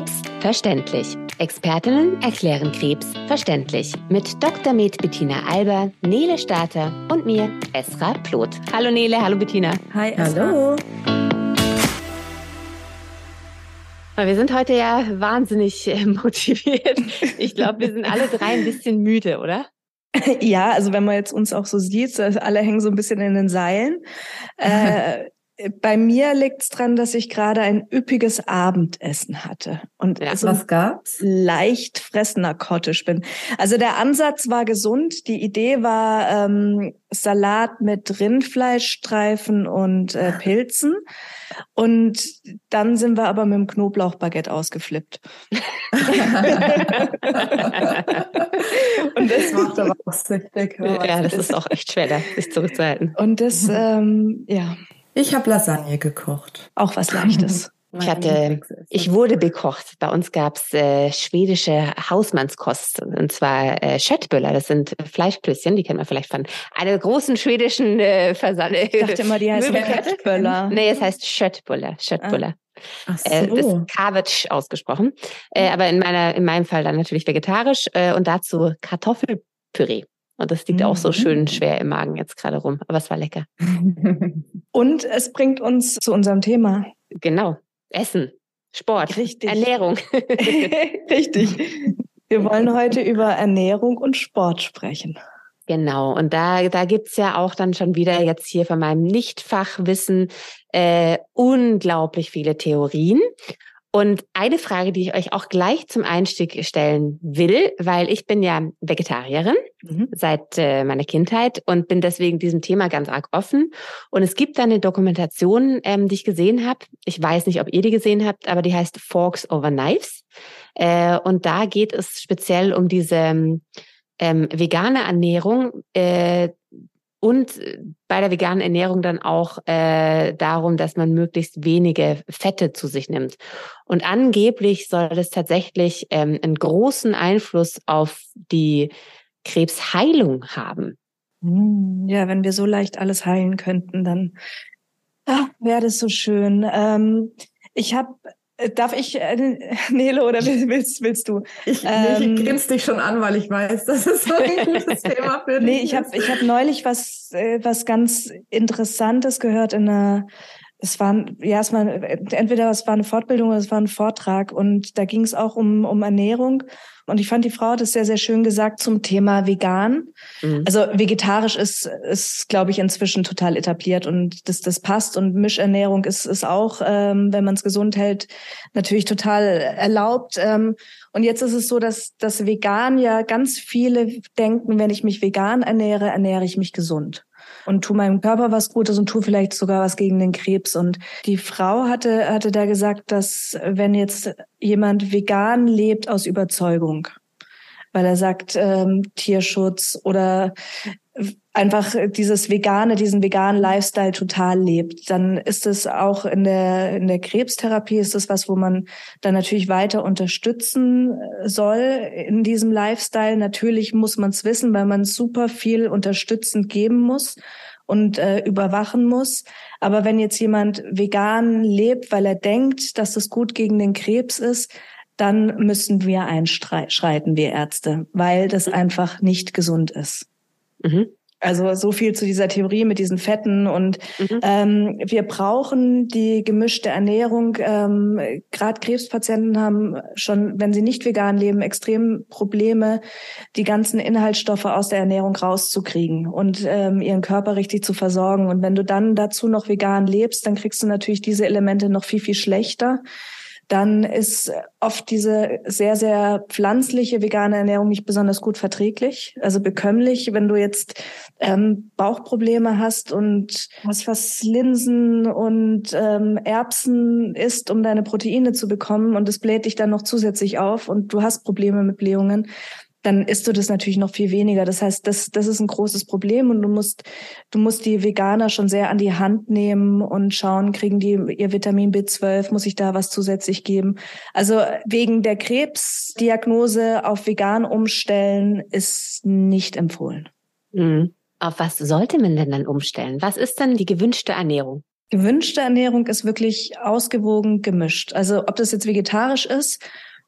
Krebs verständlich. Expertinnen erklären Krebs verständlich. Mit Dr. Med Bettina Alber, Nele Starter und mir, Esra Ploth. Hallo Nele, hallo Bettina. Hi, Esra. Hallo. Wir sind heute ja wahnsinnig äh, motiviert. Ich glaube, wir sind alle drei ein bisschen müde, oder? Ja, also wenn man jetzt uns auch so sieht, alle hängen so ein bisschen in den Seilen. Äh, bei mir liegt es dran, dass ich gerade ein üppiges Abendessen hatte und ja, so was gab's? leicht fressnarkotisch bin. Also der Ansatz war gesund. Die Idee war ähm, Salat mit Rindfleischstreifen und äh, Pilzen. Und dann sind wir aber mit dem Knoblauchbaguette ausgeflippt. und das macht aber auch süchtig. Ja, das ist auch echt schwer, da sich zurückzuhalten. Und das, ähm, ja. Ich habe Lasagne gekocht. Auch was Leichtes. Ich hatte, ich wurde bekocht. Bei uns gab's äh, schwedische Hausmannskost und zwar äh, Schöttböller. Das sind Fleischklößchen, die kennt man vielleicht von einer großen schwedischen äh, Versand. Ich dachte immer, die heißt Schöttböller. Nee, es heißt Schöttböller. Schöttböller. Ah. So. Äh, das ist Kavitsch ausgesprochen. Äh, aber in meiner, in meinem Fall dann natürlich vegetarisch äh, und dazu Kartoffelpüree. Und das liegt auch so schön mhm. schwer im Magen jetzt gerade rum. Aber es war lecker. Und es bringt uns zu unserem Thema. Genau. Essen, Sport, Richtig. Ernährung. Richtig. Wir wollen heute über Ernährung und Sport sprechen. Genau, und da, da gibt's ja auch dann schon wieder jetzt hier von meinem Nichtfachwissen äh, unglaublich viele Theorien. Und eine Frage, die ich euch auch gleich zum Einstieg stellen will, weil ich bin ja Vegetarierin mhm. seit äh, meiner Kindheit und bin deswegen diesem Thema ganz arg offen. Und es gibt da eine Dokumentation, ähm, die ich gesehen habe. Ich weiß nicht, ob ihr die gesehen habt, aber die heißt Forks over Knives. Äh, und da geht es speziell um diese ähm, vegane Ernährung, äh, und äh, bei der veganen Ernährung dann auch äh, darum, dass man möglichst wenige Fette zu sich nimmt. Und angeblich soll das tatsächlich ähm, einen großen Einfluss auf die Krebsheilung haben. Hm, ja, wenn wir so leicht alles heilen könnten, dann wäre das so schön. Ähm, ich habe darf ich, äh, Nele, oder willst, willst du? Ich, ähm, ich grinse dich schon an, weil ich weiß, das ist so ein gutes Thema für dich. Nee, ich habe ich hab neulich was, äh, was ganz Interessantes gehört in einer, es war, ja, es war, entweder es war eine Fortbildung oder es war ein Vortrag und da ging es auch um, um Ernährung und ich fand, die Frau hat es sehr, sehr schön gesagt zum Thema vegan. Mhm. Also vegetarisch ist, ist, glaube ich, inzwischen total etabliert und das, das passt. Und Mischernährung ist, ist auch, ähm, wenn man es gesund hält, natürlich total erlaubt. Ähm, und jetzt ist es so, dass, dass vegan ja ganz viele denken, wenn ich mich vegan ernähre, ernähre ich mich gesund und tu meinem Körper was Gutes und tu vielleicht sogar was gegen den Krebs. Und die Frau hatte, hatte da gesagt, dass wenn jetzt jemand vegan lebt aus Überzeugung, weil er sagt, ähm, Tierschutz oder einfach dieses vegane, diesen veganen Lifestyle total lebt, dann ist es auch in der, in der Krebstherapie ist es was, wo man dann natürlich weiter unterstützen äh, soll in diesem Lifestyle. Natürlich muss man es wissen, weil man super viel unterstützend geben muss und äh, überwachen muss. Aber wenn jetzt jemand vegan lebt, weil er denkt, dass es gut gegen den Krebs ist, dann müssen wir einschreiten, wir Ärzte, weil das mhm. einfach nicht gesund ist. Mhm. Also so viel zu dieser Theorie mit diesen Fetten und mhm. ähm, wir brauchen die gemischte Ernährung. Ähm, Gerade Krebspatienten haben schon, wenn sie nicht vegan leben, extrem Probleme, die ganzen Inhaltsstoffe aus der Ernährung rauszukriegen und ähm, ihren Körper richtig zu versorgen. Und wenn du dann dazu noch vegan lebst, dann kriegst du natürlich diese Elemente noch viel viel schlechter dann ist oft diese sehr, sehr pflanzliche vegane Ernährung nicht besonders gut verträglich, also bekömmlich. Wenn du jetzt ähm, Bauchprobleme hast und was was Linsen und ähm, Erbsen isst, um deine Proteine zu bekommen und es bläht dich dann noch zusätzlich auf und du hast Probleme mit Blähungen, dann isst du das natürlich noch viel weniger. Das heißt, das, das ist ein großes Problem und du musst, du musst die Veganer schon sehr an die Hand nehmen und schauen, kriegen die ihr Vitamin B12, muss ich da was zusätzlich geben? Also wegen der Krebsdiagnose auf vegan umstellen ist nicht empfohlen. Mhm. Auf was sollte man denn dann umstellen? Was ist dann die gewünschte Ernährung? gewünschte Ernährung ist wirklich ausgewogen gemischt. Also ob das jetzt vegetarisch ist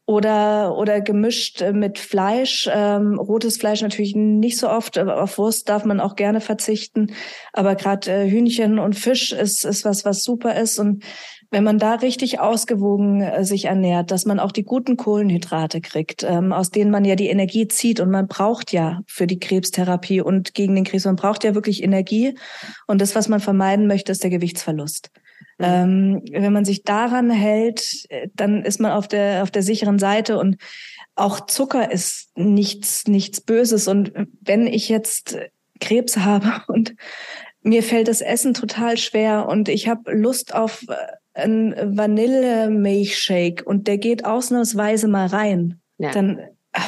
oder oder gemischt mit Fleisch. Ähm, rotes Fleisch natürlich nicht so oft. Auf Wurst darf man auch gerne verzichten. Aber gerade äh, Hühnchen und Fisch ist ist was was super ist und wenn man da richtig ausgewogen äh, sich ernährt, dass man auch die guten Kohlenhydrate kriegt, ähm, aus denen man ja die Energie zieht und man braucht ja für die Krebstherapie und gegen den Krebs, man braucht ja wirklich Energie und das, was man vermeiden möchte, ist der Gewichtsverlust. Mhm. Ähm, wenn man sich daran hält, äh, dann ist man auf der auf der sicheren Seite und auch Zucker ist nichts nichts Böses und wenn ich jetzt Krebs habe und mir fällt das Essen total schwer und ich habe Lust auf äh, ein Vanille-Milchshake und der geht ausnahmsweise mal rein, ja. dann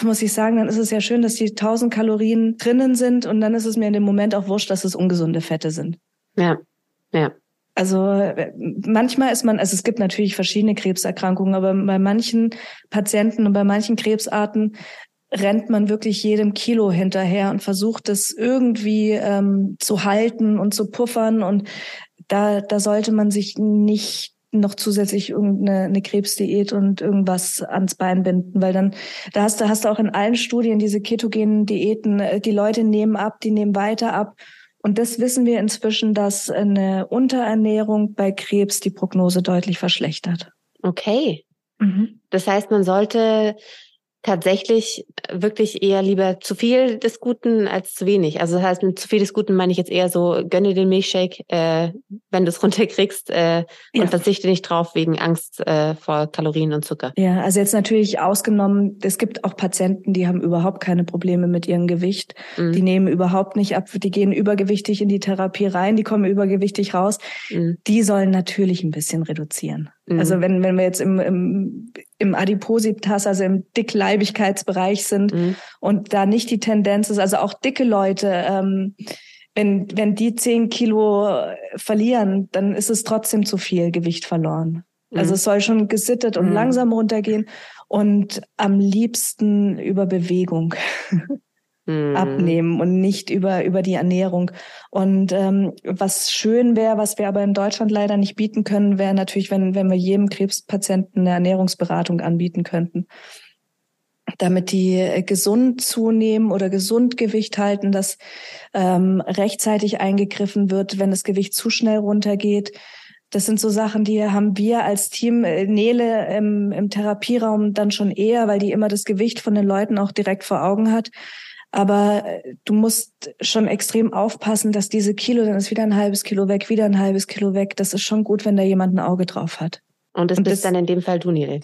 muss ich sagen, dann ist es ja schön, dass die 1000 Kalorien drinnen sind und dann ist es mir in dem Moment auch wurscht, dass es ungesunde Fette sind. Ja, ja. Also manchmal ist man, also es gibt natürlich verschiedene Krebserkrankungen, aber bei manchen Patienten und bei manchen Krebsarten rennt man wirklich jedem Kilo hinterher und versucht es irgendwie ähm, zu halten und zu puffern. Und da, da sollte man sich nicht noch zusätzlich irgendeine eine Krebsdiät und irgendwas ans Bein binden, weil dann da hast du hast du auch in allen Studien diese ketogenen Diäten, äh, die Leute nehmen ab, die nehmen weiter ab und das wissen wir inzwischen, dass eine Unterernährung bei Krebs die Prognose deutlich verschlechtert. Okay. Mhm. Das heißt, man sollte tatsächlich wirklich eher lieber zu viel des Guten als zu wenig. Also das heißt, mit zu viel des Guten meine ich jetzt eher so, gönne den Milchshake, äh, wenn du es runterkriegst äh, ja. und verzichte nicht drauf wegen Angst äh, vor Kalorien und Zucker. Ja, also jetzt natürlich ausgenommen, es gibt auch Patienten, die haben überhaupt keine Probleme mit ihrem Gewicht. Mhm. Die nehmen überhaupt nicht ab, die gehen übergewichtig in die Therapie rein, die kommen übergewichtig raus. Mhm. Die sollen natürlich ein bisschen reduzieren. Mhm. Also wenn, wenn wir jetzt im, im, im Adipositas, also im Dickleibigkeitsbereich sind mhm. und da nicht die Tendenz ist, also auch dicke Leute, ähm, wenn, wenn die zehn Kilo verlieren, dann ist es trotzdem zu viel Gewicht verloren. Mhm. Also es soll schon gesittet und mhm. langsam runtergehen und am liebsten über Bewegung. mhm. abnehmen und nicht über, über die Ernährung. Und ähm, was schön wäre, was wir aber in Deutschland leider nicht bieten können, wäre natürlich, wenn, wenn wir jedem Krebspatienten eine Ernährungsberatung anbieten könnten damit die äh, gesund zunehmen oder gesund Gewicht halten, dass ähm, rechtzeitig eingegriffen wird, wenn das Gewicht zu schnell runtergeht. Das sind so Sachen, die haben wir als Team äh, Nele im, im Therapieraum dann schon eher, weil die immer das Gewicht von den Leuten auch direkt vor Augen hat. Aber äh, du musst schon extrem aufpassen, dass diese Kilo, dann ist wieder ein halbes Kilo weg, wieder ein halbes Kilo weg. Das ist schon gut, wenn da jemand ein Auge drauf hat. Und das Und bist das, dann in dem Fall du, Nele.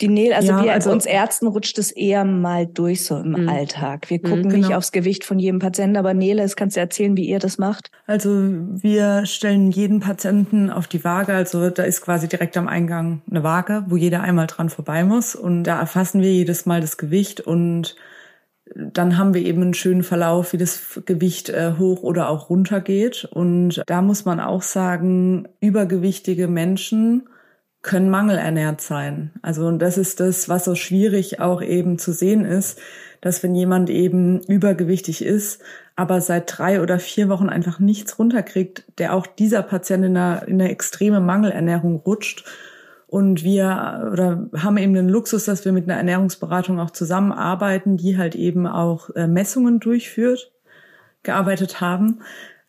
Die Nele, also ja, wir also, uns Ärzten rutscht es eher mal durch so im mhm. Alltag. Wir gucken mhm, genau. nicht aufs Gewicht von jedem Patienten, aber Nele, das kannst du erzählen, wie ihr das macht. Also wir stellen jeden Patienten auf die Waage. Also da ist quasi direkt am Eingang eine Waage, wo jeder einmal dran vorbei muss. Und da erfassen wir jedes Mal das Gewicht und dann haben wir eben einen schönen Verlauf, wie das Gewicht äh, hoch oder auch runter geht. Und da muss man auch sagen, übergewichtige Menschen können mangelernährt sein. Also und das ist das, was so schwierig auch eben zu sehen ist, dass wenn jemand eben übergewichtig ist, aber seit drei oder vier Wochen einfach nichts runterkriegt, der auch dieser Patient in eine, in eine extreme Mangelernährung rutscht und wir oder haben eben den Luxus, dass wir mit einer Ernährungsberatung auch zusammenarbeiten, die halt eben auch äh, Messungen durchführt, gearbeitet haben,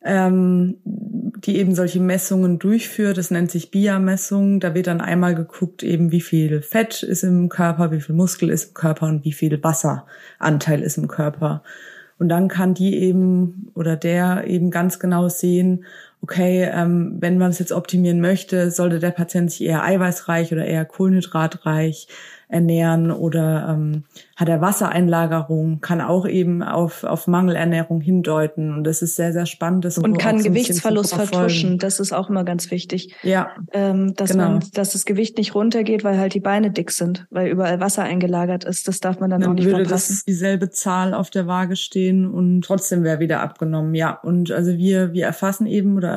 ähm, die eben solche Messungen durchführt. Das nennt sich BIA-Messung. Da wird dann einmal geguckt, eben wie viel Fett ist im Körper, wie viel Muskel ist im Körper und wie viel Wasseranteil ist im Körper. Und dann kann die eben oder der eben ganz genau sehen, okay, ähm, wenn man es jetzt optimieren möchte, sollte der Patient sich eher eiweißreich oder eher kohlenhydratreich ernähren oder ähm, hat er Wassereinlagerung, kann auch eben auf, auf Mangelernährung hindeuten. Und das ist sehr, sehr spannend. Das und kann Gewichtsverlust vertuschen. Das ist auch immer ganz wichtig. Ja. Ähm, dass, genau. man, dass das Gewicht nicht runtergeht, weil halt die Beine dick sind, weil überall Wasser eingelagert ist. Das darf man dann ja, auch nicht würde verpassen. Das dieselbe Zahl auf der Waage stehen und trotzdem wäre wieder abgenommen. Ja. Und also wir, wir erfassen eben oder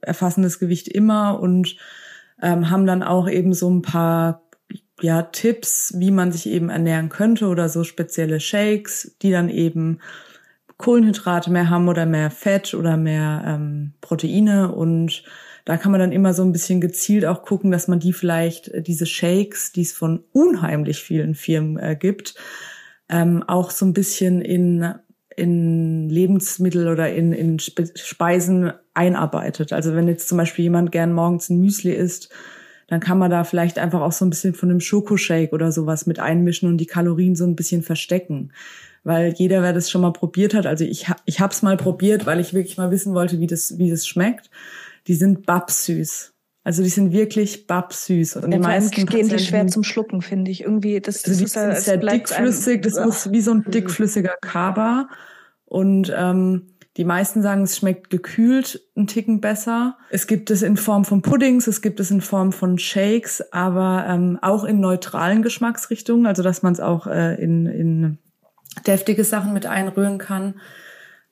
erfassen das Gewicht immer und ähm, haben dann auch eben so ein paar ja, Tipps, wie man sich eben ernähren könnte oder so spezielle Shakes, die dann eben Kohlenhydrate mehr haben oder mehr Fett oder mehr ähm, Proteine. Und Da kann man dann immer so ein bisschen gezielt auch gucken, dass man die vielleicht, äh, diese Shakes, die es von unheimlich vielen Firmen äh, gibt, ähm, auch so ein bisschen in in Lebensmittel oder in, in Speisen einarbeitet. Also wenn jetzt zum Beispiel jemand gern morgens ein Müsli isst, dann kann man da vielleicht einfach auch so ein bisschen von einem Schokoshake oder sowas mit einmischen und die Kalorien so ein bisschen verstecken. Weil jeder, wer das schon mal probiert hat, also ich, ich habe es mal probiert, weil ich wirklich mal wissen wollte, wie das, wie das schmeckt. Die sind babsüß. Also die sind wirklich babsüß. Und die meisten gehen die schwer zum Schlucken, finde ich. Irgendwie, das, also das ist sehr dickflüssig. Das ist wie so ein dickflüssiger Kaba. Und ähm, die meisten sagen, es schmeckt gekühlt einen Ticken besser. Es gibt es in Form von Puddings, es gibt es in Form von Shakes, aber ähm, auch in neutralen Geschmacksrichtungen, also dass man es auch äh, in, in deftige Sachen mit einrühren kann.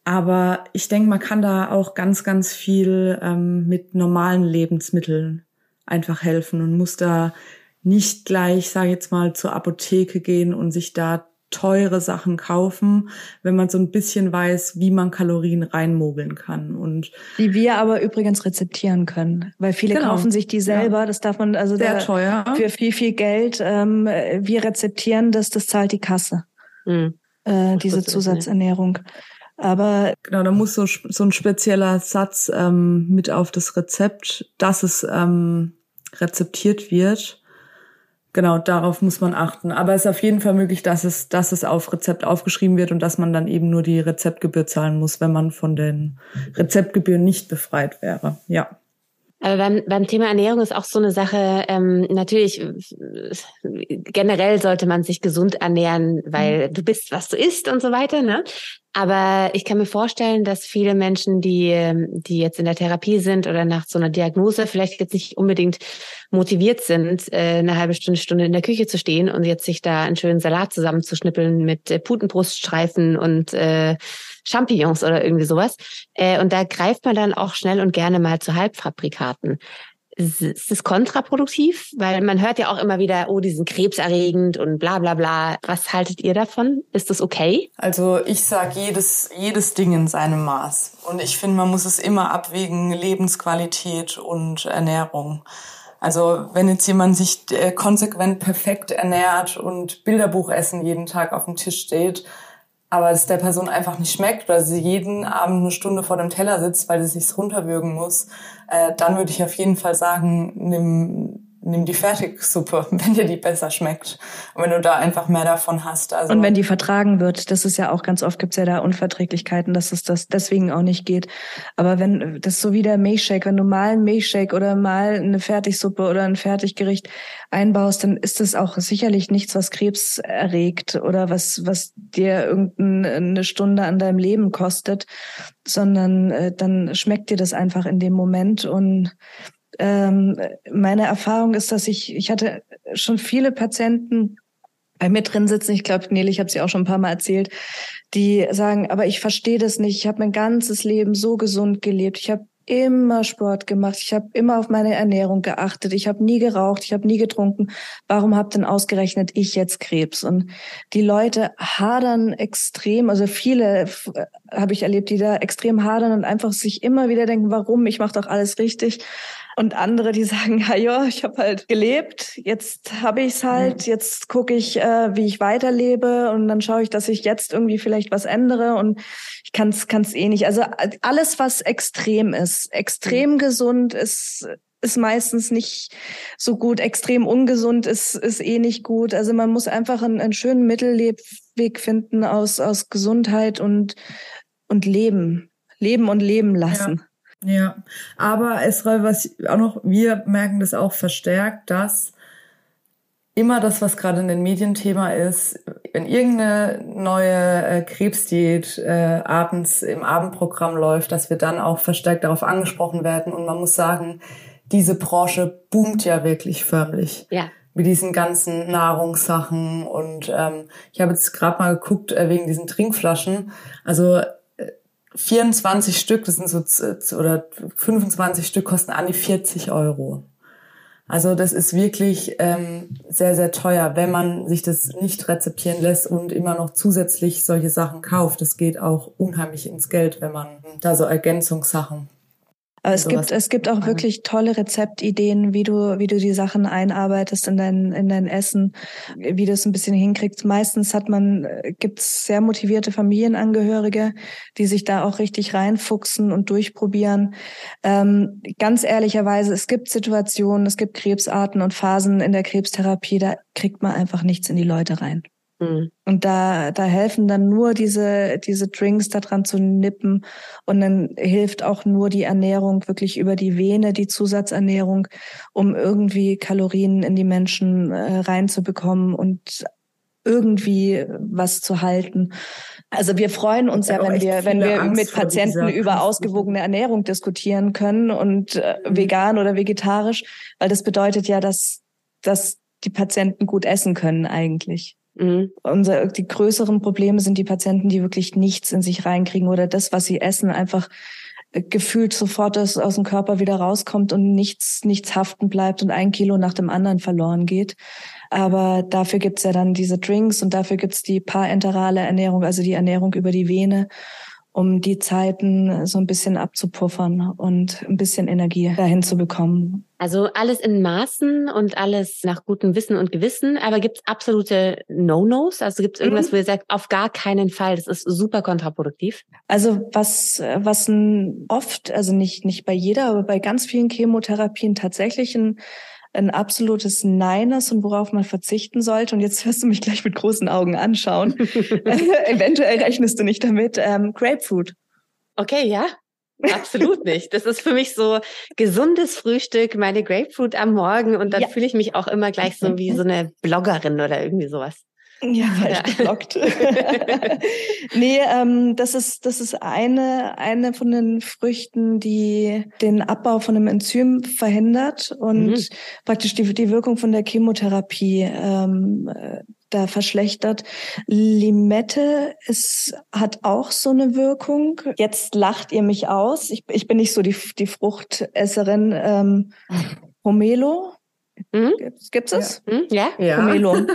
Aber ich denke, man kann da auch ganz, ganz viel ähm, mit normalen Lebensmitteln einfach helfen und muss da nicht gleich, sage ich jetzt mal, zur Apotheke gehen und sich da teure Sachen kaufen, wenn man so ein bisschen weiß, wie man Kalorien reinmogeln kann. Und die wir aber übrigens rezeptieren können, weil viele genau. kaufen sich die selber. Ja. Das darf man also sehr teuer für viel viel Geld. Ähm, wir rezeptieren das, das zahlt die Kasse. Mhm. Äh, diese Zusatzernährung. Aber genau, da muss so, so ein spezieller Satz ähm, mit auf das Rezept, dass es ähm, rezeptiert wird genau, darauf muss man achten. Aber es ist auf jeden Fall möglich, dass es, dass es auf Rezept aufgeschrieben wird und dass man dann eben nur die Rezeptgebühr zahlen muss, wenn man von den Rezeptgebühren nicht befreit wäre. Ja. Aber beim, beim Thema Ernährung ist auch so eine Sache, ähm, natürlich, generell sollte man sich gesund ernähren, weil mhm. du bist, was du isst und so weiter, ne? Aber ich kann mir vorstellen, dass viele Menschen, die, ähm, die jetzt in der Therapie sind oder nach so einer Diagnose vielleicht jetzt nicht unbedingt motiviert sind, äh, eine halbe Stunde, Stunde in der Küche zu stehen und jetzt sich da einen schönen Salat zusammenzuschnippeln mit äh, Putenbruststreifen und äh, Champignons oder irgendwie sowas. Äh, und da greift man dann auch schnell und gerne mal zu Halbfabrikaten. Ist das kontraproduktiv? Weil man hört ja auch immer wieder, oh, die sind krebserregend und bla bla bla. Was haltet ihr davon? Ist das okay? Also ich sage jedes, jedes Ding in seinem Maß. Und ich finde, man muss es immer abwägen, Lebensqualität und Ernährung. Also wenn jetzt jemand sich äh, konsequent perfekt ernährt und Bilderbuchessen jeden Tag auf dem Tisch steht, aber es der Person einfach nicht schmeckt oder sie jeden Abend eine Stunde vor dem Teller sitzt, weil sie sich runterwürgen muss, äh, dann würde ich auf jeden Fall sagen, nimm nimm die Fertigsuppe, wenn dir die besser schmeckt. Und wenn du da einfach mehr davon hast. Also und wenn die vertragen wird, das ist ja auch ganz oft gibt's ja da Unverträglichkeiten, dass es das deswegen auch nicht geht. Aber wenn, das ist so wie der Milchshake, wenn du mal einen Milchshake oder mal eine Fertigsuppe oder ein Fertiggericht einbaust, dann ist das auch sicherlich nichts, was Krebs erregt oder was, was dir irgendeine Stunde an deinem Leben kostet, sondern äh, dann schmeckt dir das einfach in dem Moment und ähm, meine Erfahrung ist, dass ich, ich hatte schon viele Patienten bei mir drin sitzen, ich glaube, Nele, ich habe sie auch schon ein paar Mal erzählt, die sagen, aber ich verstehe das nicht, ich habe mein ganzes Leben so gesund gelebt, ich habe immer Sport gemacht, ich habe immer auf meine Ernährung geachtet, ich habe nie geraucht, ich habe nie getrunken. Warum habt denn ausgerechnet ich jetzt Krebs? Und die Leute hadern extrem, also viele habe ich erlebt, die da extrem hadern und einfach sich immer wieder denken, warum? Ich mache doch alles richtig. Und andere, die sagen, ja, ja, ich habe halt gelebt, jetzt habe ich's halt, jetzt gucke ich, äh, wie ich weiterlebe und dann schaue ich, dass ich jetzt irgendwie vielleicht was ändere und ich kann es eh nicht. Also alles, was extrem ist, extrem mhm. gesund ist, ist meistens nicht so gut. Extrem ungesund ist, ist eh nicht gut. Also man muss einfach einen, einen schönen Mittellebweg finden aus, aus Gesundheit und, und Leben. Leben und leben lassen. Ja. Ja, aber Esra, was auch noch, wir merken das auch verstärkt, dass immer das, was gerade in den Medien Thema ist, wenn irgendeine neue äh, Krebsdiät äh, abends im Abendprogramm läuft, dass wir dann auch verstärkt darauf angesprochen werden. Und man muss sagen, diese Branche boomt ja wirklich förmlich. Ja. Mit diesen ganzen Nahrungssachen. Und ähm, ich habe jetzt gerade mal geguckt äh, wegen diesen Trinkflaschen. Also 24 Stück, das sind so, oder 25 Stück kosten an die 40 Euro. Also das ist wirklich ähm, sehr, sehr teuer, wenn man sich das nicht rezeptieren lässt und immer noch zusätzlich solche Sachen kauft. Das geht auch unheimlich ins Geld, wenn man da so Ergänzungssachen Aber es gibt, es gibt auch wirklich tolle Rezeptideen, wie du, wie du die Sachen einarbeitest in dein, in dein Essen, wie du es ein bisschen hinkriegst. Meistens hat man, gibt's sehr motivierte Familienangehörige, die sich da auch richtig reinfuchsen und durchprobieren. Ähm, ganz ehrlicherweise, es gibt Situationen, es gibt Krebsarten und Phasen in der Krebstherapie, da kriegt man einfach nichts in die Leute rein. Mhm. Und da, da helfen dann nur diese, diese Drinks daran zu nippen. Und dann hilft auch nur die Ernährung wirklich über die Vene, die Zusatzernährung, um irgendwie Kalorien in die Menschen äh, reinzubekommen und irgendwie was zu halten. Also wir freuen uns ja, wenn wir, wenn wir Angst mit Patienten über ausgewogene Ernährung diskutieren können und äh, mhm. vegan oder vegetarisch, weil das bedeutet ja, dass, dass die Patienten gut essen können eigentlich. Mhm. Unser, die größeren Probleme sind die Patienten, die wirklich nichts in sich reinkriegen oder das, was sie essen, einfach äh, gefühlt sofort aus, aus dem Körper wieder rauskommt und nichts, nichts haften bleibt und ein Kilo nach dem anderen verloren geht. Aber dafür gibt's ja dann diese Drinks und dafür gibt's die parenterale Ernährung, also die Ernährung über die Vene um die Zeiten so ein bisschen abzupuffern und ein bisschen Energie dahin zu bekommen. Also alles in Maßen und alles nach gutem Wissen und Gewissen, aber gibt es absolute No-Nos? Also gibt es irgendwas, mhm. wo ihr sagt, auf gar keinen Fall, das ist super kontraproduktiv? Also was, was oft, also nicht, nicht bei jeder, aber bei ganz vielen Chemotherapien tatsächlich ein ein absolutes Nein ist und worauf man verzichten sollte. Und jetzt wirst du mich gleich mit großen Augen anschauen. Eventuell rechnest du nicht damit. Ähm, Grapefruit. Okay, ja. Absolut nicht. Das ist für mich so gesundes Frühstück, meine Grapefruit am Morgen und dann ja. fühle ich mich auch immer gleich so wie so eine Bloggerin oder irgendwie sowas. Ja, falsch geblockt. nee, ähm, das ist, das ist eine, eine von den Früchten, die den Abbau von einem Enzym verhindert und mhm. praktisch die, die Wirkung von der Chemotherapie ähm, äh, da verschlechtert. Limette ist, hat auch so eine Wirkung. Jetzt lacht ihr mich aus. Ich, ich bin nicht so die, die Fruchtesserin. Ähm, Pomelo Mhm. Gibt es? Ja. Mhm. ja? ja. Pomelo.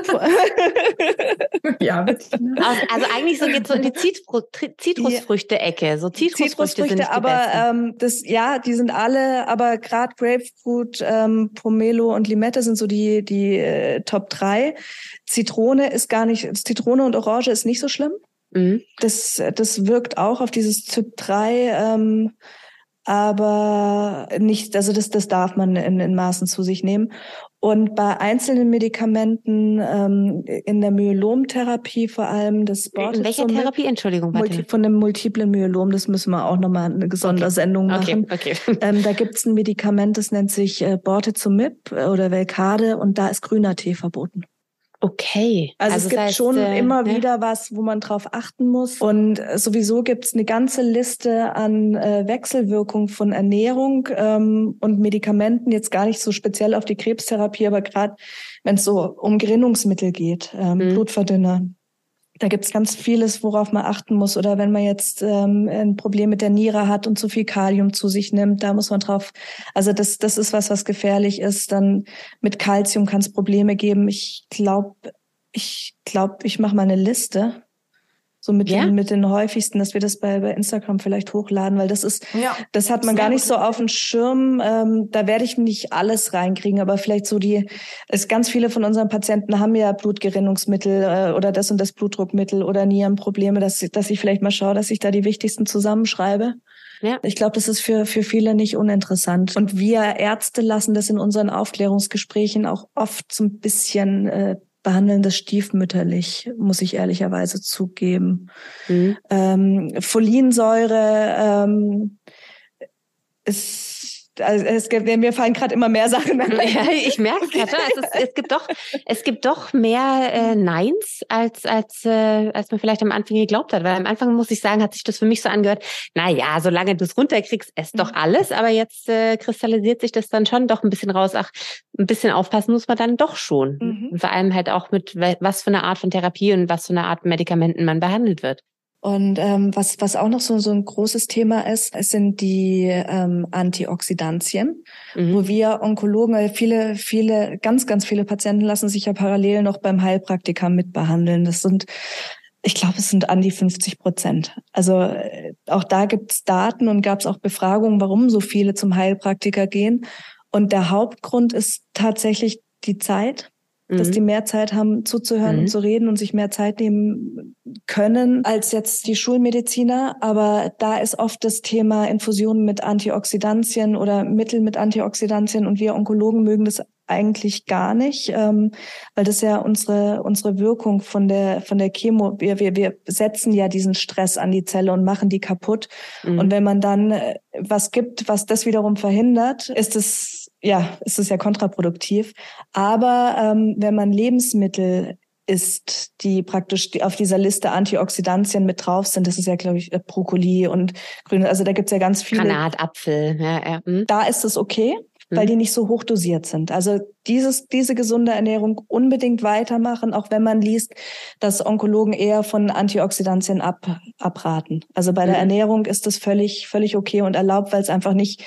ja. Also, also, eigentlich so geht so in die Zitrusfrüchte-Ecke. So Zitrusfrüchte, Zitrusfrüchte sind aber ähm, das ja, die sind alle, aber gerade Grapefruit, ähm, Pomelo und Limette sind so die die äh, Top 3. Zitrone ist gar nicht, Zitrone und Orange ist nicht so schlimm. Mhm. Das, das wirkt auch auf dieses Typ 3 ähm, aber nicht, also das, das darf man in, in Maßen zu sich nehmen. Und bei einzelnen Medikamenten ähm, in der Myelomtherapie vor allem das Sport. In welcher Therapie? Entschuldigung, warte. Von dem multiplen Myelom, das müssen wir auch nochmal eine Sondersendung okay. machen. Okay, okay. Ähm, da gibt's ein Medikament, das nennt sich äh, Bortezomib oder Velcade und da ist grüner Tee verboten. Okay. Also, also es gibt heißt, schon äh, immer ja. wieder was, wo man drauf achten muss. Und äh, sowieso gibt es eine ganze Liste an äh, Wechselwirkungen von Ernährung ähm, und Medikamenten, jetzt gar nicht so speziell auf die Krebstherapie, aber gerade wenn es so um Gerinnungsmittel geht, ähm, mhm. Blutverdünner, da gibt's ganz vieles, worauf man achten muss. Oder wenn man jetzt ähm, ein Problem mit der Niere hat und zu viel Kalium zu sich nimmt, da muss man drauf. Also das, das ist was, was gefährlich ist. Dann mit Kalzium kann es Probleme geben. Ich glaube, ich glaube, ich mache mal eine Liste so mit, ja? den, mit den häufigsten, dass wir das bei, bei Instagram vielleicht hochladen, weil das ist, ja, das hat man gar nicht so auf dem Schirm. Ähm, da werde ich nicht alles reinkriegen, aber vielleicht so die, es ganz viele von unseren Patienten haben ja Blutgerinnungsmittel äh, oder das und das Blutdruckmittel oder Nierenprobleme, dass, dass ich vielleicht mal schaue, dass ich da die wichtigsten zusammenschreibe. Ja. Ich glaube, das ist für, für viele nicht uninteressant. Und wir Ärzte lassen das in unseren Aufklärungsgesprächen auch oft so ein bisschen äh, behandeln das stiefmütterlich, muss ich ehrlicherweise zugeben. Mhm. Ähm, Folinsäure ähm, ist also es gibt, mir fallen gerade immer mehr Sachen ein. Ja, ich merke es gerade. Also es, es, gibt doch, es gibt doch mehr äh, Neins, als, als, äh, als man vielleicht am Anfang geglaubt hat. Weil am Anfang, muss ich sagen, hat sich das für mich so angehört, na ja, solange du es runterkriegst, ess doch mhm. alles. Aber jetzt äh, kristallisiert sich das dann schon doch ein bisschen raus. Ach, ein bisschen aufpassen muss man dann doch schon. Mhm. Vor allem halt auch mit was für eine Art von Therapie und was für eine Art Medikamenten man behandelt wird. Und ähm, was, was auch noch so, so ein großes Thema ist, es sind die ähm, Antioxidantien, mhm. wo wir Onkologen, weil viele, viele, ganz, ganz viele Patienten lassen sich ja parallel noch beim Heilpraktiker mitbehandeln. Das sind Ich glaube, es sind an die 50 Prozent. Also äh, auch da gibt es Daten und gab es auch Befragungen, warum so viele zum Heilpraktiker gehen. Und der Hauptgrund ist tatsächlich die Zeit dass mhm. die mehr Zeit haben zuzuhören mhm. und zu reden und sich mehr Zeit nehmen können als jetzt die Schulmediziner. Aber da ist oft das Thema Infusionen mit Antioxidantien oder Mittel mit Antioxidantien und wir Onkologen mögen das eigentlich gar nicht, ähm, weil das ja unsere unsere Wirkung von der von der Chemo wir wir wir setzen ja diesen Stress an die Zelle und machen die kaputt mhm. und wenn man dann äh, was gibt, was das wiederum verhindert, ist es ja, ist es ja kontraproduktiv. Aber ähm, wenn man Lebensmittel isst, die praktisch auf dieser Liste Antioxidantien mit drauf sind, das ist ja, glaube ich, Brokkoli und Grüne, also da gibt's ja ganz viele. Granat, Apfel, ja, ja. Hm. Da ist es okay, weil hm. die nicht so hoch dosiert sind. Also dieses, diese gesunde Ernährung unbedingt weitermachen, auch wenn man liest, dass Onkologen eher von Antioxidantien ab, abraten. Also bei der hm. Ernährung ist das völlig, völlig okay und erlaubt, weil es einfach nicht,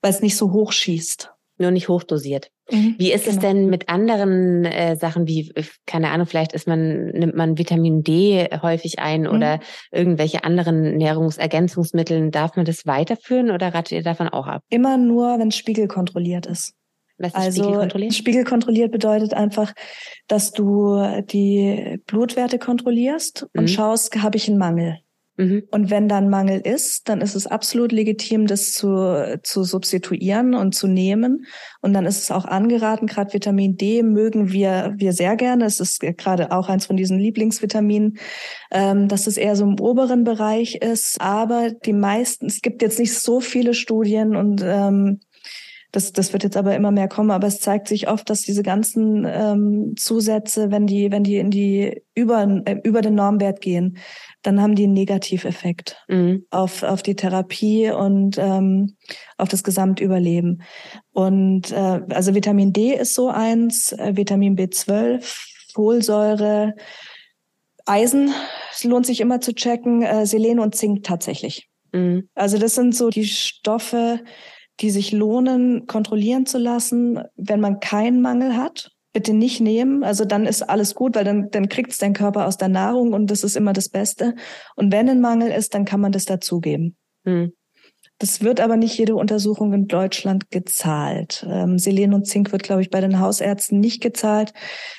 weil es nicht so hoch schießt nur nicht hochdosiert. Mhm, wie ist genau. es denn mit anderen äh, Sachen wie, keine Ahnung, vielleicht ist man, nimmt man Vitamin D häufig ein mhm. oder irgendwelche anderen Nährungsergänzungsmittel. Darf man das weiterführen oder ratet ihr davon auch ab? Immer nur, wenn Spiegel kontrolliert ist. Was ist also Spiegel kontrolliert? Spiegel kontrolliert bedeutet einfach, dass du die Blutwerte kontrollierst und mhm. schaust, habe ich einen Mangel. Mhm. Und wenn dann Mangel ist, dann ist es absolut legitim, das zu, zu substituieren und zu nehmen. Und dann ist es auch angeraten, gerade Vitamin D mögen wir, wir sehr gerne. Es ist gerade auch eins von diesen Lieblingsvitaminen, ähm, dass es eher so im oberen Bereich ist. Aber die meisten, es gibt jetzt nicht so viele Studien und ähm, das, das wird jetzt aber immer mehr kommen, aber es zeigt sich oft, dass diese ganzen ähm, Zusätze, wenn die, wenn die in die über, äh, über den Normwert gehen, dann haben die einen Negativeffekt mhm. auf, auf die Therapie und ähm, auf das Gesamtüberleben. Und äh, also Vitamin D ist so eins, äh, Vitamin B12, Folsäure, Eisen, es lohnt sich immer zu checken, äh, Selen und Zink tatsächlich. Mhm. Also das sind so die Stoffe, die sich lohnen, kontrollieren zu lassen, wenn man keinen Mangel hat. Bitte nicht nehmen. Also dann ist alles gut, weil dann, dann kriegt es dein Körper aus der Nahrung und das ist immer das Beste. Und wenn ein Mangel ist, dann kann man das dazugeben. Hm. Das wird aber nicht jede Untersuchung in Deutschland gezahlt. Ähm, Selen und Zink wird, glaube ich, bei den Hausärzten nicht gezahlt.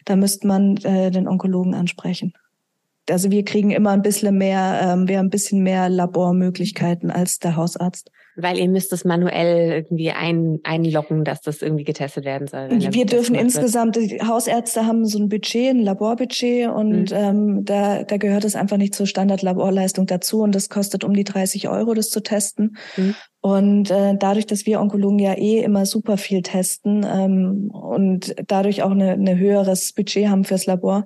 Da müsste man äh, den Onkologen ansprechen. Also wir kriegen immer ein bisschen mehr, ähm, wir haben ein bisschen mehr Labormöglichkeiten als der Hausarzt. Weil ihr müsst es manuell irgendwie ein, einloggen, dass das irgendwie getestet werden soll. Wir dürfen insgesamt, die Hausärzte haben so ein Budget, ein Laborbudget und mhm. ähm, da, da gehört es einfach nicht zur Standardlaborleistung dazu und das kostet um die 30 Euro, das zu testen. Mhm. Und äh, dadurch, dass wir Onkologen ja eh immer super viel testen ähm, und dadurch auch eine, eine höheres Budget haben fürs Labor,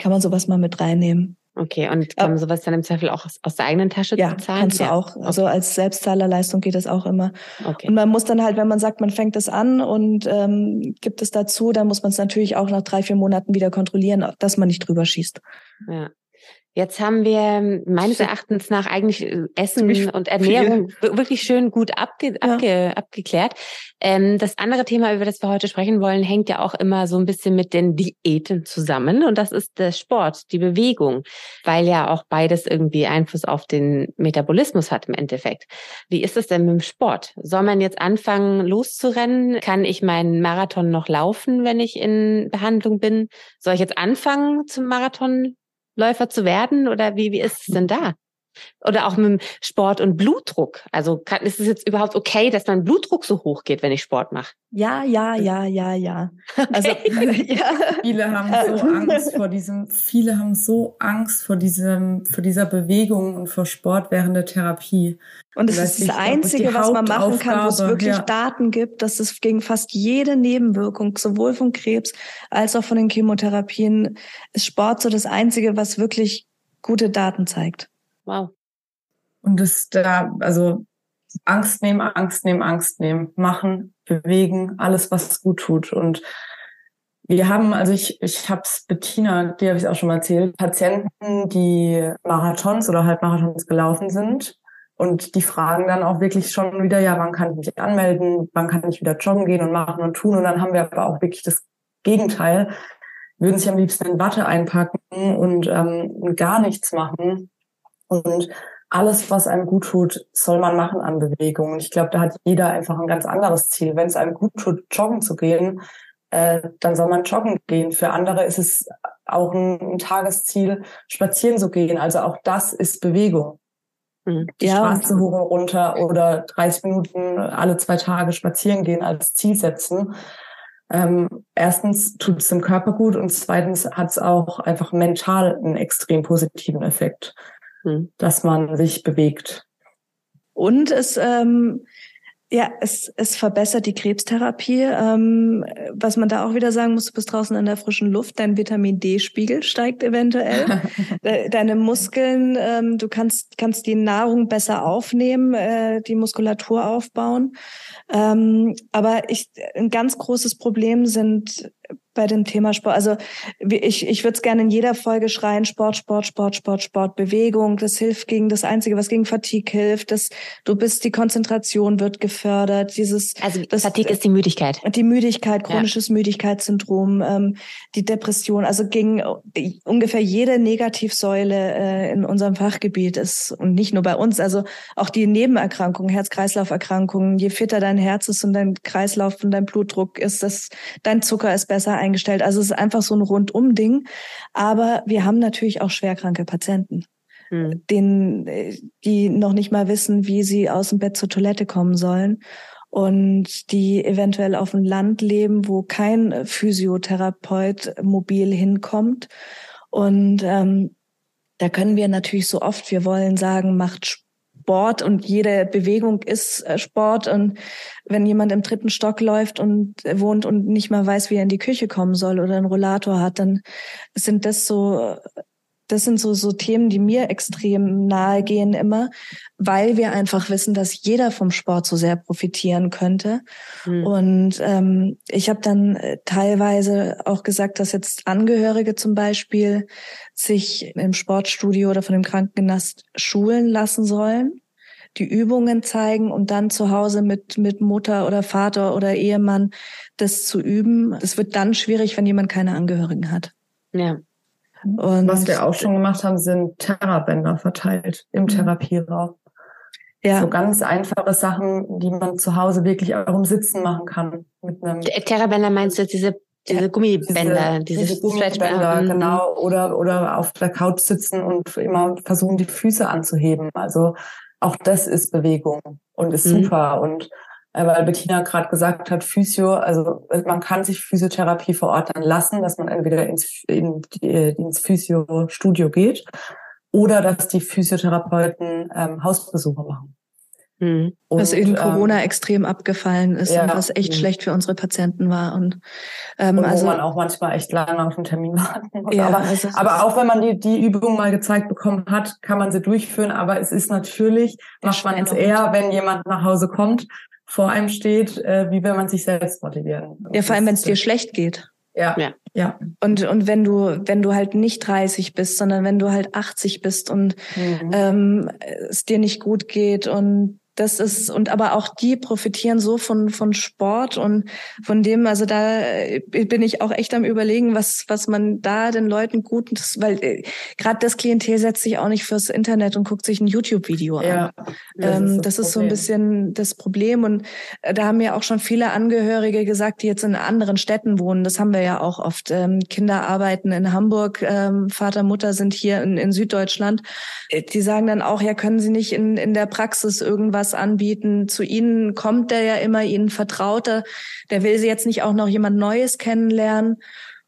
kann man sowas mal mit reinnehmen. Okay, und kann man sowas dann im Zweifel auch aus, aus der eigenen Tasche ja, zahlen? Kannst du ja, auch. Also als Selbstzahlerleistung geht das auch immer. Okay. Und man muss dann halt, wenn man sagt, man fängt es an und ähm, gibt es dazu, dann muss man es natürlich auch nach drei, vier Monaten wieder kontrollieren, dass man nicht drüber schießt. Ja. Jetzt haben wir meines Erachtens nach eigentlich äh, Essen und Ernährung viel. wirklich schön gut abge ja. abge abgeklärt. Ähm, das andere Thema, über das wir heute sprechen wollen, hängt ja auch immer so ein bisschen mit den Diäten zusammen. Und das ist der Sport, die Bewegung, weil ja auch beides irgendwie Einfluss auf den Metabolismus hat im Endeffekt. Wie ist es denn mit dem Sport? Soll man jetzt anfangen loszurennen? Kann ich meinen Marathon noch laufen, wenn ich in Behandlung bin? Soll ich jetzt anfangen zum Marathon Läufer zu werden oder wie, wie ist es denn da? Oder auch mit dem Sport und Blutdruck. Also kann, ist es jetzt überhaupt okay, dass mein Blutdruck so hoch geht, wenn ich Sport mache? Ja, ja, ja, ja, ja. Also ja. viele haben so Angst vor diesem, viele haben so Angst vor diesem, vor dieser Bewegung und vor Sport während der Therapie. Und es ist das Einzige, was man machen kann, wo es wirklich ja. Daten gibt, dass es gegen fast jede Nebenwirkung, sowohl von Krebs als auch von den Chemotherapien, ist Sport so das Einzige, was wirklich gute Daten zeigt. Wow. Und das da, also Angst nehmen, Angst nehmen, Angst nehmen, machen, bewegen, alles, was gut tut. Und wir haben, also ich, ich habe es Bettina, die habe ich auch schon mal erzählt, Patienten, die Marathons oder Halbmarathons gelaufen sind. Und die fragen dann auch wirklich schon wieder, ja, wann kann ich mich anmelden, wann kann ich wieder joggen gehen und machen und tun. Und dann haben wir aber auch wirklich das Gegenteil. würden sich am liebsten in Watte einpacken und ähm, gar nichts machen. Und alles, was einem gut tut, soll man machen an Bewegungen. Ich glaube, da hat jeder einfach ein ganz anderes Ziel. Wenn es einem gut tut, joggen zu gehen, äh, dann soll man joggen gehen. Für andere ist es auch ein, ein Tagesziel, spazieren zu gehen. Also auch das ist Bewegung. Mhm. Die ja, Straße hoch und runter oder 30 Minuten alle zwei Tage spazieren gehen als Ziel setzen. Ähm, erstens tut es dem Körper gut und zweitens hat es auch einfach mental einen extrem positiven Effekt hm. dass man sich bewegt. Und es ähm, ja, es, es verbessert die Krebstherapie. Ähm, was man da auch wieder sagen muss, du bist draußen in der frischen Luft, dein Vitamin D-Spiegel steigt eventuell. Deine Muskeln, ähm, du kannst, kannst die Nahrung besser aufnehmen, äh, die Muskulatur aufbauen. Ähm, aber ich, ein ganz großes Problem sind bei dem Thema Sport. Also ich, ich würde es gerne in jeder Folge schreien, Sport, Sport, Sport, Sport, Sport, Bewegung. Das hilft gegen das Einzige, was gegen Fatigue hilft. Das, du bist, die Konzentration wird gefördert. Dieses, also das, Fatigue ist die Müdigkeit. Die Müdigkeit, chronisches ja. Müdigkeitssyndrom, ähm, die Depression. Also gegen ungefähr jede Negativsäule äh, in unserem Fachgebiet ist und nicht nur bei uns. Also auch die Nebenerkrankungen, Herz-Kreislauf-Erkrankungen. Je fitter dein Herz ist und dein Kreislauf und dein Blutdruck ist, das, dein Zucker ist besser eingestellt. Also es ist einfach so ein Rundum-Ding. Aber wir haben natürlich auch schwerkranke Patienten. Hm. denen, die noch nicht mal wissen, wie sie aus dem Bett zur Toilette kommen sollen und die eventuell auf dem Land leben, wo kein Physiotherapeut mobil hinkommt. Und ähm, da können wir natürlich so oft wir wollen sagen, macht Sport und jede Bewegung ist äh, Sport. Und wenn jemand im dritten Stock läuft und wohnt und nicht mal weiß, wie er in die Küche kommen soll oder einen Rollator hat, dann sind das so das sind so, so Themen, die mir extrem nahe gehen immer, weil wir einfach wissen, dass jeder vom Sport so sehr profitieren könnte. Mhm. Und ähm, ich habe dann äh, teilweise auch gesagt, dass jetzt Angehörige zum Beispiel sich im Sportstudio oder von dem Krankengymnast schulen lassen sollen die Übungen zeigen und dann zu Hause mit, mit Mutter oder Vater oder Ehemann das zu üben. Es wird dann schwierig, wenn jemand keine Angehörigen hat. Ja. Und Was wir auch schon gemacht haben, sind Terrabänder verteilt im mhm. Therapieraum. Ja. So ganz einfache Sachen, die man zu Hause wirklich auch im Sitzen machen kann. Mit einem Terrabänder meinst du diese diese Gummibänder, diese, diese, diese Gummibänder, mhm. genau, oder oder auf der Couch sitzen und immer versuchen die Füße anzuheben. Also auch das ist Bewegung und ist mhm. super und äh, weil Bettina gerade gesagt hat, Physio, also äh, man kann sich Physiotherapie verordnen lassen, dass man entweder ins, in, äh, ins Physio-Studio geht oder dass die Physiotherapeuten ähm, Hausbesuche machen. Mhm. Und, was in Corona ähm, extrem abgefallen ist ja, und was echt mhm. schlecht für unsere Patienten war. Und, ähm, und wo also, man auch manchmal echt lange auf den Termin warten muss. Ja, aber, also aber auch wenn man die, die Übung mal gezeigt bekommen hat, kann man sie durchführen. Aber es ist natürlich, macht man es eher, wenn jemand nach Hause kommt vor einem steht, äh, wie wenn man sich selbst motivieren. Ja, vor allem, wenn es dir schlecht geht. Ja. ja. ja. Und, und wenn du, wenn du halt nicht 30 bist, sondern wenn du halt 80 bist und mhm. ähm, es dir nicht gut geht und das ist, und aber auch die profitieren so von, von Sport und von dem, also da äh, bin ich auch echt am überlegen, was, was man da den Leuten Gutes, weil äh, gerade das Klientel setzt sich auch nicht fürs Internet und guckt sich ein YouTube-Video an. Ja, das, ähm, ist, das, das ist so ein bisschen das Problem. Und äh, da haben mir auch schon viele Angehörige gesagt, die jetzt in anderen Städten wohnen. Das haben wir ja auch oft. Ähm, Kinder arbeiten in Hamburg, ähm, Vater, Mutter sind hier in, in Süddeutschland. Äh, die sagen dann auch, ja, können sie nicht in, in der Praxis irgendwas was anbieten. Zu ihnen kommt der ja immer, ihnen vertraute. Der will sie jetzt nicht auch noch jemand Neues kennenlernen.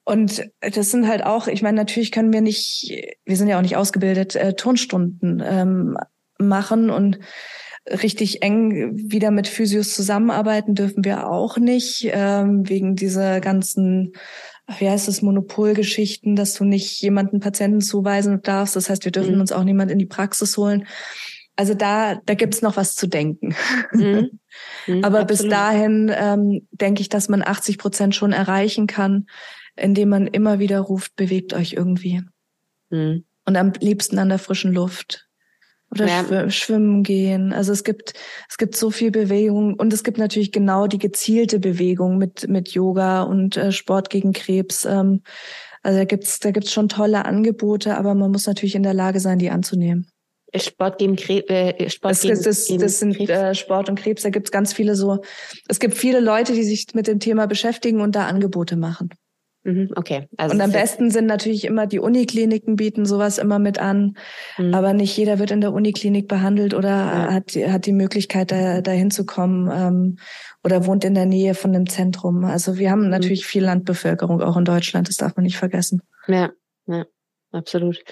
Und das sind halt auch, ich meine, natürlich können wir nicht, wir sind ja auch nicht ausgebildet, äh, Turnstunden ähm, machen und richtig eng wieder mit Physios zusammenarbeiten dürfen wir auch nicht, ähm, wegen dieser ganzen, wie heißt es, Monopolgeschichten, dass du nicht jemanden Patienten zuweisen darfst. Das heißt, wir dürfen mhm. uns auch niemand in die Praxis holen. Also da, da gibt's noch was zu denken. Mhm. Mhm, Aber absolut. bis dahin ähm, denke ich, dass man 80 Prozent schon erreichen kann, indem man immer wieder ruft, bewegt euch irgendwie. Mhm. Und am liebsten an der frischen Luft. Oder ja. schwimmen gehen. Also es gibt, es gibt so viel Bewegung und es gibt natürlich genau die gezielte Bewegung mit, mit Yoga und äh, Sport gegen Krebs. Ähm, Also da gibt's da gibt's schon tolle Angebote, aber man muss natürlich in der Lage sein, die anzunehmen. Sport gegen Krebs. Äh, Sport das, gegen, das, das, sind äh, Sport und Krebs. Da gibt's ganz viele so. Es gibt viele Leute, die sich mit dem Thema beschäftigen und da Angebote machen. Mhm, okay. Also und am besten sind natürlich immer die Unikliniken bieten sowas immer mit an. Mhm. Aber nicht jeder wird in der Uniklinik behandelt oder ja. hat, hat die Möglichkeit, da, da hinzukommen ähm, oder wohnt in der Nähe von einem Zentrum. Also wir haben mhm. natürlich viel Landbevölkerung auch in Deutschland, das darf man nicht vergessen. Ja, ja, absolut.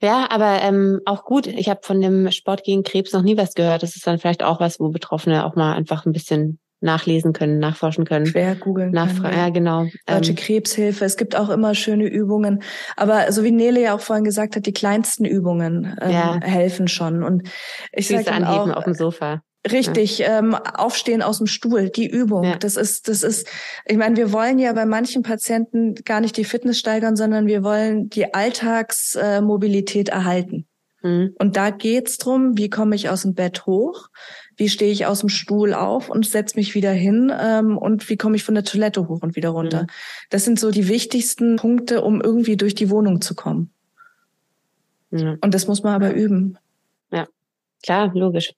Ja, aber ähm, auch gut. Ich habe von dem Sport gegen Krebs noch nie was gehört. Das ist dann vielleicht auch was, wo Betroffene auch mal einfach ein bisschen nachlesen können, nachforschen können. Schwer googeln können. Ja, genau. Deutsche ähm, Krebshilfe. Es gibt auch immer schöne Übungen. Aber so wie Nele ja auch vorhin gesagt hat, die kleinsten Übungen ähm, ja. helfen schon. Und ich sage anheben auch, auf dem Sofa. Richtig, ja. ähm, aufstehen aus dem Stuhl, die Übung. Ja. Das ist, das ist, ich meine, wir wollen ja bei manchen Patienten gar nicht die Fitness steigern, sondern wir wollen die Alltagsmobilität erhalten. Mhm. Und da geht's drum, wie komme ich aus dem Bett hoch? Wie stehe ich aus dem Stuhl auf und setze mich wieder hin? Ähm, und wie komme ich von der Toilette hoch und wieder runter? Mhm. Das sind so die wichtigsten Punkte, um irgendwie durch die Wohnung zu kommen. Mhm. Und das muss man aber üben. Ja, klar, logisch.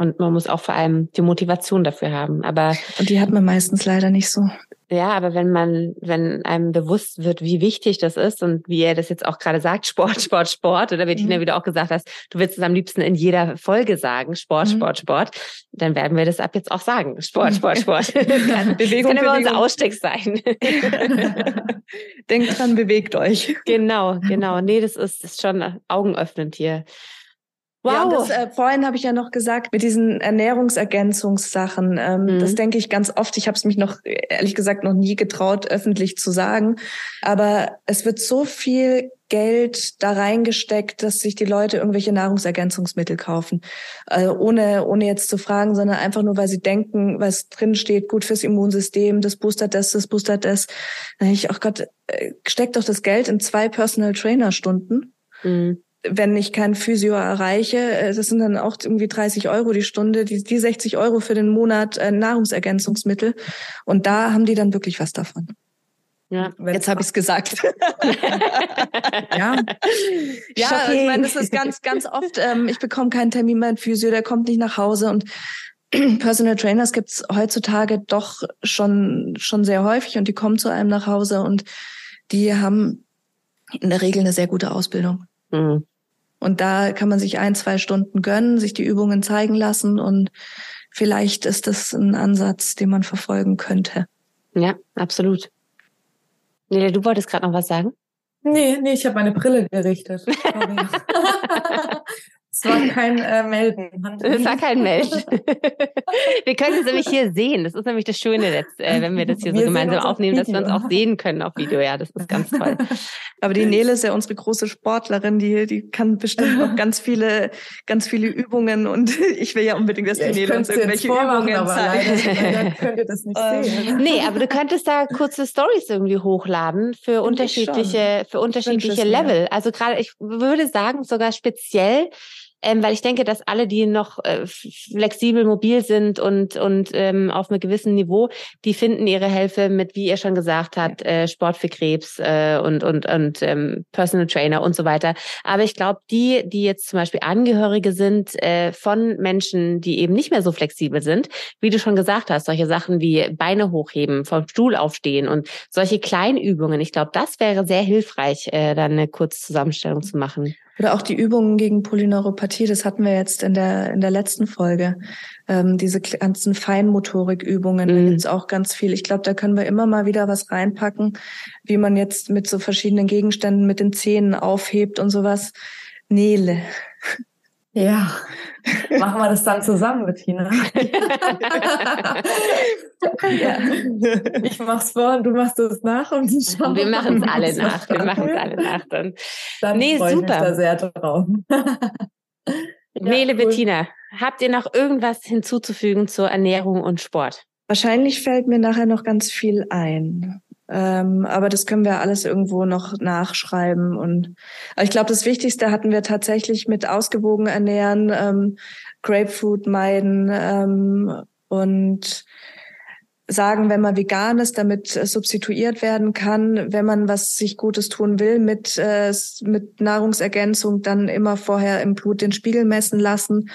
Und man muss auch vor allem die Motivation dafür haben. Aber und die hat man meistens leider nicht so. Ja, aber wenn man, wenn einem bewusst wird, wie wichtig das ist und wie er das jetzt auch gerade sagt, Sport, Sport, Sport, oder wie Tina mhm. wieder auch gesagt hast, du willst es am liebsten in jeder Folge sagen, Sport, mhm. Sport, Sport, dann werden wir das ab jetzt auch sagen. Sport, Sport, Sport. kann, Bewegung, kann immer unser Ausstieg sein. Denkt dran, bewegt euch. Genau, genau. Nee, das ist, das ist schon augenöffnend hier. Wow. Ja, das, äh, vorhin habe ich ja noch gesagt, mit diesen Ernährungsergänzungssachen, ähm, mhm. das denke ich ganz oft. Ich habe es mich noch, ehrlich gesagt, noch nie getraut, öffentlich zu sagen. Aber es wird so viel Geld da reingesteckt, dass sich die Leute irgendwelche Nahrungsergänzungsmittel kaufen. Äh, ohne, ohne jetzt zu fragen, sondern einfach nur, weil sie denken, was drin steht, gut fürs Immunsystem, das boostert das, das boostert das. Da ich, ach Gott, äh, steckt doch das Geld in zwei Personal Trainer Stunden. Mhm wenn ich kein Physio erreiche, äh, das sind dann auch irgendwie 30 Euro die Stunde, die, die 60 Euro für den Monat äh, Nahrungsergänzungsmittel. Und da haben die dann wirklich was davon. Ja, jetzt habe ich es gesagt. ja, ja ich meine, das ist ganz, ganz oft. Ähm, ich bekomme keinen Termin mehr mit Physio, der kommt nicht nach Hause und Personal Trainers gibt's heutzutage doch schon schon sehr häufig und die kommen zu einem nach Hause und die haben in der Regel eine sehr gute Ausbildung. Mhm. Und da kann man sich ein, zwei Stunden gönnen, sich die Übungen zeigen lassen und vielleicht ist das ein Ansatz, den man verfolgen könnte. Ja, absolut. Nele, du wolltest gerade noch was sagen? Nee, nee, ich habe meine Brille gerichtet. Es war kein äh, Melden. Es war kein Melden. wir können es nämlich hier sehen. Das ist nämlich das Schöne, jetzt, äh, wenn wir das hier wir so gemeinsam aufnehmen, dass wir uns auch sehen können auf Video. Ja, das ist ganz toll. Aber die Nele ist ja unsere große Sportlerin, die, die kann bestimmt noch ganz viele, ganz viele Übungen und ich will ja unbedingt, dass die ja, Nele uns irgendwelche Übungen aber zeigt. Leider, könnt ihr das nicht ähm, sehen. Nee, aber du könntest da kurze Stories irgendwie hochladen für unterschiedliche, für unterschiedliche Level. Also gerade, ich würde sagen, sogar speziell ähm, weil ich denke, dass alle, die noch äh, flexibel mobil sind und und ähm, auf einem gewissen Niveau, die finden ihre Hilfe mit, wie ihr schon gesagt habt, äh, Sport für Krebs äh, und und und ähm, Personal Trainer und so weiter. Aber ich glaube, die, die jetzt zum Beispiel Angehörige sind äh, von Menschen, die eben nicht mehr so flexibel sind, wie du schon gesagt hast, solche Sachen wie Beine hochheben, vom Stuhl aufstehen und solche Kleinübungen. Ich glaube, das wäre sehr hilfreich, äh, dann eine Kurzzusammenstellung zu machen. Oder auch die Übungen gegen Polyneuropathie, das hatten wir jetzt in der, in der letzten Folge. Ähm, diese ganzen Feinmotorikübungen, mhm. da gibt's auch ganz viel. Ich glaube, da können wir immer mal wieder was reinpacken, wie man jetzt mit so verschiedenen Gegenständen mit den Zähnen aufhebt und sowas. Nele. Ja, machen wir das dann zusammen, Bettina. ja. Ich mach's vor und du machst es nach und schauen wir machen es alle nach. Wir machen es alle nach. Dann, dann nee, super. Ich mich da sehr drauf. ja, Nele, cool. Bettina, habt ihr noch irgendwas hinzuzufügen zur Ernährung und Sport? Wahrscheinlich fällt mir nachher noch ganz viel ein. Ähm, aber das können wir alles irgendwo noch nachschreiben. Und ich glaube, das Wichtigste hatten wir tatsächlich mit ausgewogen ernähren, ähm, Grapefruit meiden ähm, und sagen, wenn man vegan ist, damit äh, substituiert werden kann, wenn man was sich Gutes tun will mit, äh, mit Nahrungsergänzung, dann immer vorher im Blut den Spiegel messen lassen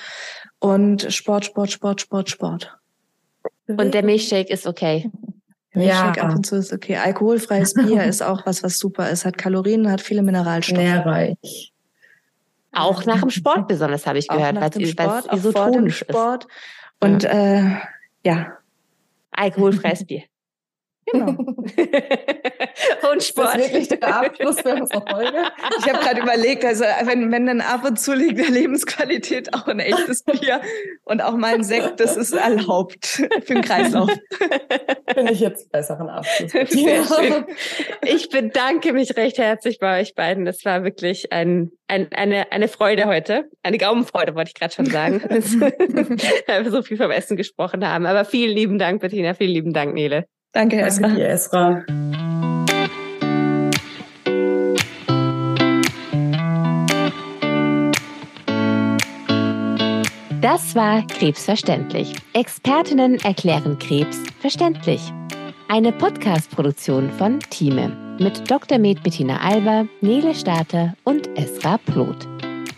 und Sport, Sport, Sport, Sport, Sport. Und der Milchshake ist okay. Milchshake ja. ab und zu ist okay. Alkoholfreies Bier ist auch was, was super ist. Hat Kalorien, hat viele Mineralstoffe. Nährreich. Auch nach dem Sport besonders, habe ich gehört, weil es isotonisch ist. Sport. Und ja. äh, ja. Alkoholfreies Bier. Genau. und Sport. Das ist wirklich der Abschluss für unsere Folge. Ich habe gerade überlegt, also wenn, wenn dann ab und zu liegt der Lebensqualität auch ein echtes Bier und auch mal ein Sekt, das ist erlaubt für den Kreislauf. Finde ich jetzt besseren Abschluss. Ich bedanke mich recht herzlich bei euch beiden. Das war wirklich ein, ein, eine, eine Freude heute. Eine Gaumenfreude, wollte ich gerade schon sagen. Weil wir so viel vom Essen gesprochen haben. Aber vielen lieben Dank, Bettina. Vielen lieben Dank, Nele. Danke, Esra. Danke dir, Esra. Das war Krebsverständlich. Expertinnen erklären Krebs verständlich. Eine Podcast-Produktion von Thieme mit Dr. Med Bettina Alber, Nele Starter und Esra Ploth.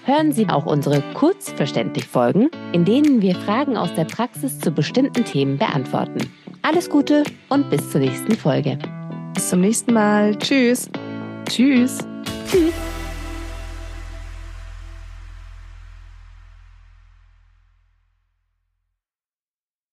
Hören Sie auch unsere kurzverständlich Folgen, in denen wir Fragen aus der Praxis zu bestimmten Themen beantworten. Alles Gute und bis zur nächsten Folge. Bis zum nächsten Mal. Tschüss. Tschüss. Tschüss.